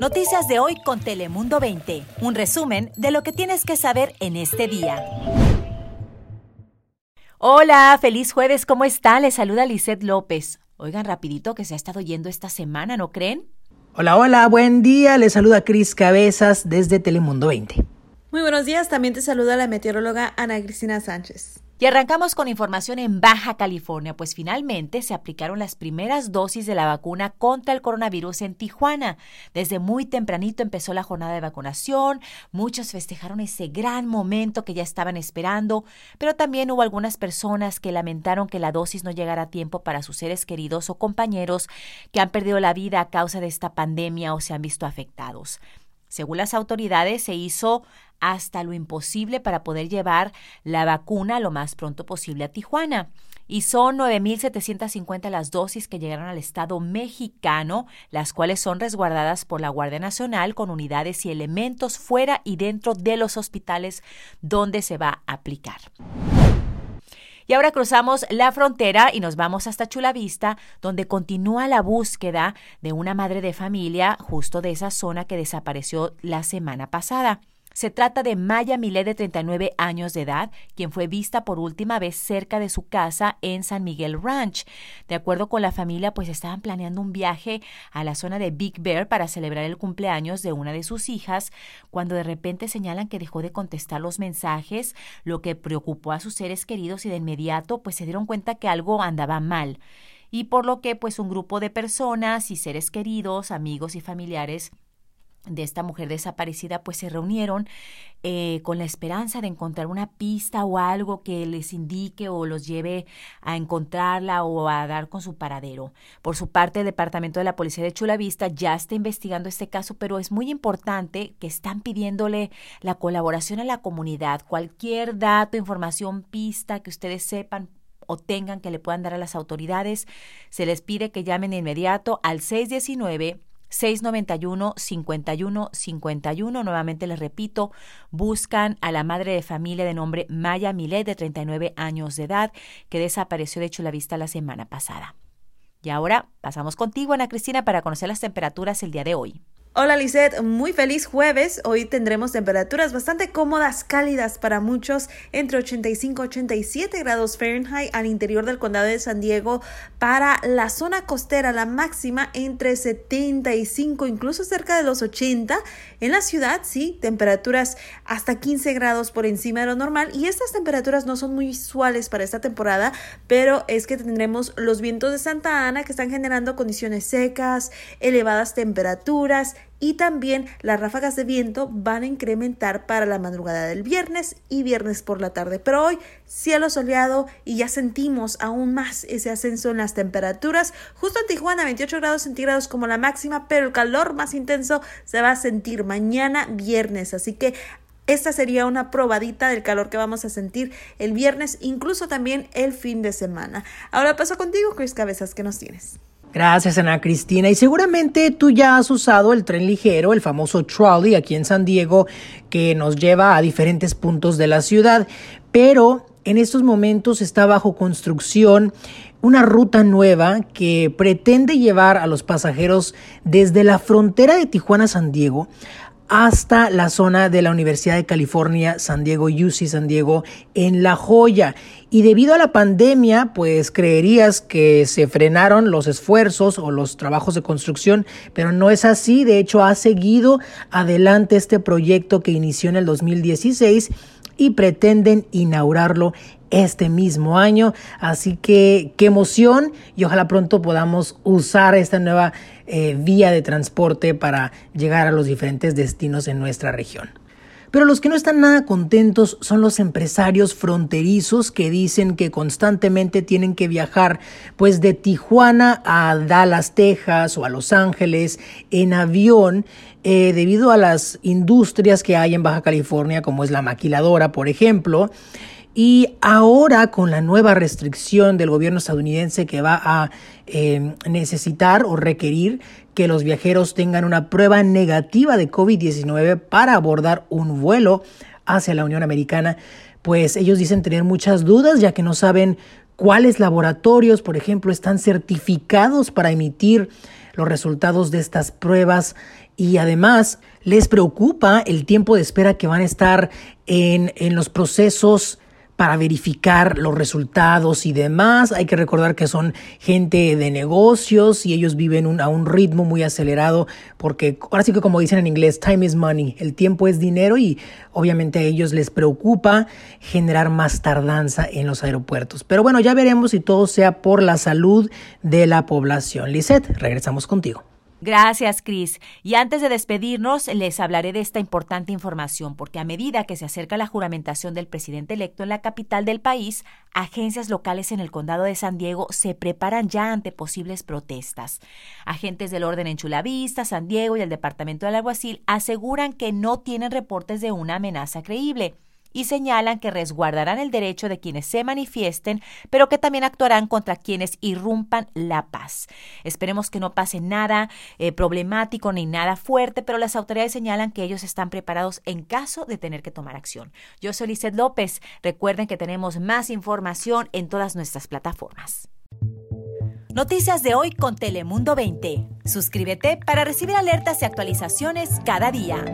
Noticias de hoy con Telemundo 20. Un resumen de lo que tienes que saber en este día. Hola, feliz jueves, ¿cómo está? Les saluda Lisette López. Oigan rapidito que se ha estado yendo esta semana, ¿no creen? Hola, hola, buen día. Les saluda Cris Cabezas desde Telemundo 20. Muy buenos días, también te saluda la meteoróloga Ana Cristina Sánchez. Y arrancamos con información en Baja California, pues finalmente se aplicaron las primeras dosis de la vacuna contra el coronavirus en Tijuana. Desde muy tempranito empezó la jornada de vacunación, muchos festejaron ese gran momento que ya estaban esperando, pero también hubo algunas personas que lamentaron que la dosis no llegara a tiempo para sus seres queridos o compañeros que han perdido la vida a causa de esta pandemia o se han visto afectados. Según las autoridades, se hizo hasta lo imposible para poder llevar la vacuna lo más pronto posible a Tijuana. Y son 9.750 las dosis que llegaron al Estado mexicano, las cuales son resguardadas por la Guardia Nacional con unidades y elementos fuera y dentro de los hospitales donde se va a aplicar. Y ahora cruzamos la frontera y nos vamos hasta Chula Vista, donde continúa la búsqueda de una madre de familia justo de esa zona que desapareció la semana pasada. Se trata de Maya Milé, de 39 años de edad, quien fue vista por última vez cerca de su casa en San Miguel Ranch. De acuerdo con la familia, pues estaban planeando un viaje a la zona de Big Bear para celebrar el cumpleaños de una de sus hijas, cuando de repente señalan que dejó de contestar los mensajes, lo que preocupó a sus seres queridos y de inmediato pues se dieron cuenta que algo andaba mal. Y por lo que pues un grupo de personas y seres queridos, amigos y familiares de esta mujer desaparecida pues se reunieron eh, con la esperanza de encontrar una pista o algo que les indique o los lleve a encontrarla o a dar con su paradero. Por su parte, el Departamento de la Policía de Chula Vista ya está investigando este caso, pero es muy importante que están pidiéndole la colaboración a la comunidad. Cualquier dato, información, pista que ustedes sepan o tengan que le puedan dar a las autoridades, se les pide que llamen de inmediato al 619 691 51 51. Nuevamente les repito, buscan a la madre de familia de nombre Maya Milet, de 39 años de edad, que desapareció de Chulavista la semana pasada. Y ahora pasamos contigo, Ana Cristina, para conocer las temperaturas el día de hoy. Hola Lisette, muy feliz jueves. Hoy tendremos temperaturas bastante cómodas, cálidas para muchos, entre 85 y 87 grados Fahrenheit al interior del condado de San Diego. Para la zona costera, la máxima entre 75, incluso cerca de los 80. En la ciudad, sí, temperaturas hasta 15 grados por encima de lo normal. Y estas temperaturas no son muy usuales para esta temporada, pero es que tendremos los vientos de Santa Ana que están generando condiciones secas, elevadas temperaturas y también las ráfagas de viento van a incrementar para la madrugada del viernes y viernes por la tarde. Pero hoy cielo soleado y ya sentimos aún más ese ascenso en las temperaturas. Justo en Tijuana 28 grados centígrados como la máxima, pero el calor más intenso se va a sentir mañana viernes. Así que esta sería una probadita del calor que vamos a sentir el viernes, incluso también el fin de semana. Ahora paso contigo, Chris Cabezas, ¿qué nos tienes? Gracias, Ana Cristina. Y seguramente tú ya has usado el tren ligero, el famoso trolley aquí en San Diego, que nos lleva a diferentes puntos de la ciudad. Pero en estos momentos está bajo construcción una ruta nueva que pretende llevar a los pasajeros desde la frontera de Tijuana-San Diego hasta la zona de la Universidad de California, San Diego, UC San Diego, en La Joya. Y debido a la pandemia, pues creerías que se frenaron los esfuerzos o los trabajos de construcción, pero no es así. De hecho, ha seguido adelante este proyecto que inició en el 2016 y pretenden inaugurarlo este mismo año. Así que qué emoción y ojalá pronto podamos usar esta nueva eh, vía de transporte para llegar a los diferentes destinos en nuestra región. Pero los que no están nada contentos son los empresarios fronterizos que dicen que constantemente tienen que viajar pues de Tijuana a Dallas, Texas o a Los Ángeles en avión eh, debido a las industrias que hay en Baja California como es la maquiladora por ejemplo y ahora con la nueva restricción del gobierno estadounidense que va a em, necesitar o requerir que los viajeros tengan una prueba negativa de COVID-19 para abordar un vuelo hacia la Unión Americana, pues ellos dicen tener muchas dudas ya que no saben cuáles laboratorios, por ejemplo, están certificados para emitir los resultados de estas pruebas. Y además les preocupa el tiempo de espera que van a estar en, en los procesos para verificar los resultados y demás. Hay que recordar que son gente de negocios y ellos viven a un ritmo muy acelerado porque ahora sí que como dicen en inglés, time is money, el tiempo es dinero y obviamente a ellos les preocupa generar más tardanza en los aeropuertos. Pero bueno, ya veremos si todo sea por la salud de la población. Lisette, regresamos contigo. Gracias, Cris. Y antes de despedirnos, les hablaré de esta importante información, porque a medida que se acerca la juramentación del presidente electo en la capital del país, agencias locales en el condado de San Diego se preparan ya ante posibles protestas. Agentes del orden en Chulavista, San Diego y el Departamento del Alguacil aseguran que no tienen reportes de una amenaza creíble y señalan que resguardarán el derecho de quienes se manifiesten, pero que también actuarán contra quienes irrumpan la paz. Esperemos que no pase nada eh, problemático ni nada fuerte, pero las autoridades señalan que ellos están preparados en caso de tener que tomar acción. Yo soy Lizeth López. Recuerden que tenemos más información en todas nuestras plataformas. Noticias de hoy con Telemundo 20. Suscríbete para recibir alertas y actualizaciones cada día.